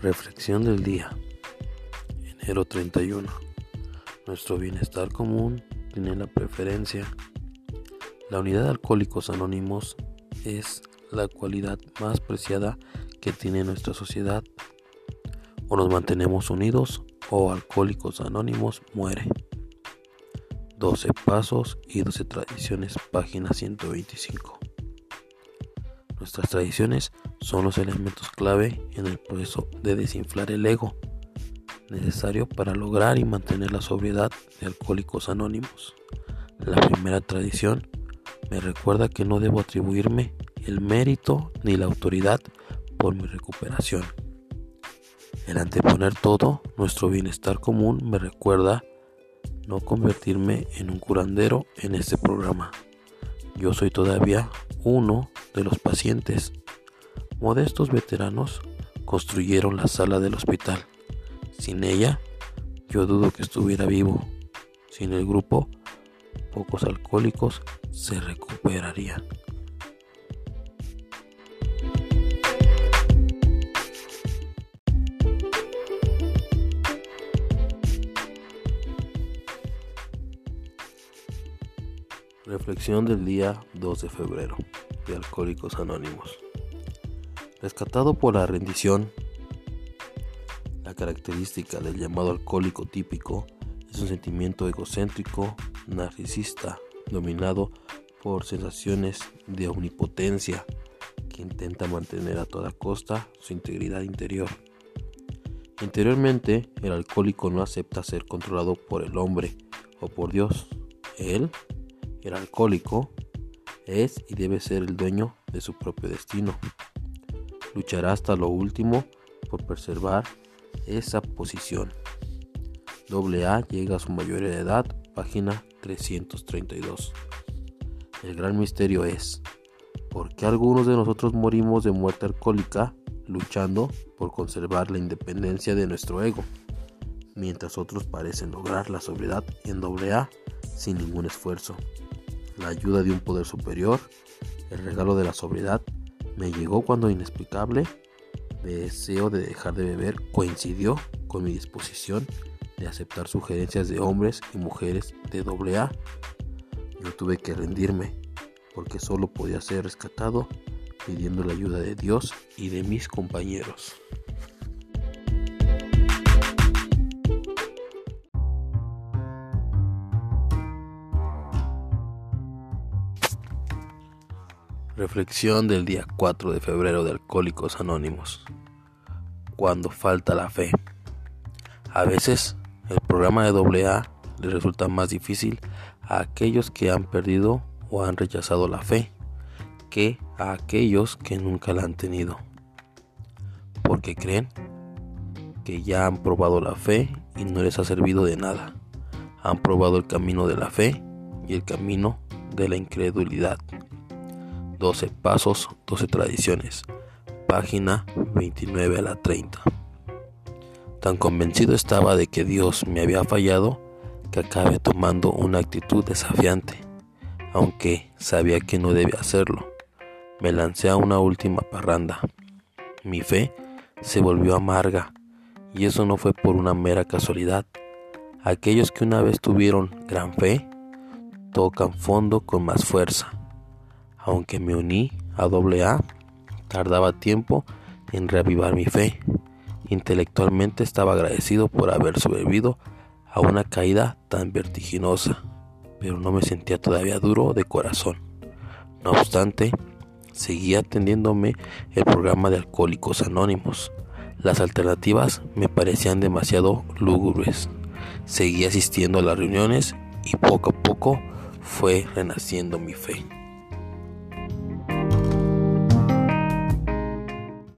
Reflexión del día. Enero 31. Nuestro bienestar común tiene la preferencia. La unidad de alcohólicos anónimos es la cualidad más preciada que tiene nuestra sociedad. O nos mantenemos unidos o alcohólicos anónimos muere. 12 pasos y 12 tradiciones, página 125. Nuestras tradiciones son los elementos clave en el proceso de desinflar el ego, necesario para lograr y mantener la sobriedad de alcohólicos anónimos. La primera tradición me recuerda que no debo atribuirme el mérito ni la autoridad por mi recuperación. El anteponer todo nuestro bienestar común me recuerda no convertirme en un curandero en este programa. Yo soy todavía uno de los pacientes. Modestos veteranos construyeron la sala del hospital. Sin ella, yo dudo que estuviera vivo. Sin el grupo, pocos alcohólicos se recuperarían. Reflexión del día 2 de febrero de Alcohólicos Anónimos. Rescatado por la rendición, la característica del llamado alcohólico típico es un sentimiento egocéntrico, narcisista, dominado por sensaciones de omnipotencia que intenta mantener a toda costa su integridad interior. Interiormente, el alcohólico no acepta ser controlado por el hombre o por Dios. Él el alcohólico es y debe ser el dueño de su propio destino. Luchará hasta lo último por preservar esa posición. A llega a su mayoría de edad, página 332. El gran misterio es, ¿por qué algunos de nosotros morimos de muerte alcohólica luchando por conservar la independencia de nuestro ego, mientras otros parecen lograr la sobriedad en A sin ningún esfuerzo? la ayuda de un poder superior, el regalo de la sobriedad, me llegó cuando inexplicable deseo de dejar de beber coincidió con mi disposición de aceptar sugerencias de hombres y mujeres de doble A. Yo tuve que rendirme porque solo podía ser rescatado pidiendo la ayuda de Dios y de mis compañeros. Reflexión del día 4 de febrero de Alcohólicos Anónimos. Cuando falta la fe. A veces el programa de AA le resulta más difícil a aquellos que han perdido o han rechazado la fe que a aquellos que nunca la han tenido. Porque creen que ya han probado la fe y no les ha servido de nada. Han probado el camino de la fe y el camino de la incredulidad. 12 Pasos, 12 Tradiciones, página 29 a la 30. Tan convencido estaba de que Dios me había fallado que acabé tomando una actitud desafiante, aunque sabía que no debía hacerlo. Me lancé a una última parranda. Mi fe se volvió amarga y eso no fue por una mera casualidad. Aquellos que una vez tuvieron gran fe tocan fondo con más fuerza aunque me uní a AA, tardaba tiempo en reavivar mi fe. Intelectualmente estaba agradecido por haber sobrevivido a una caída tan vertiginosa, pero no me sentía todavía duro de corazón. No obstante, seguía atendiéndome el programa de Alcohólicos Anónimos. Las alternativas me parecían demasiado lúgubres. Seguí asistiendo a las reuniones y poco a poco fue renaciendo mi fe.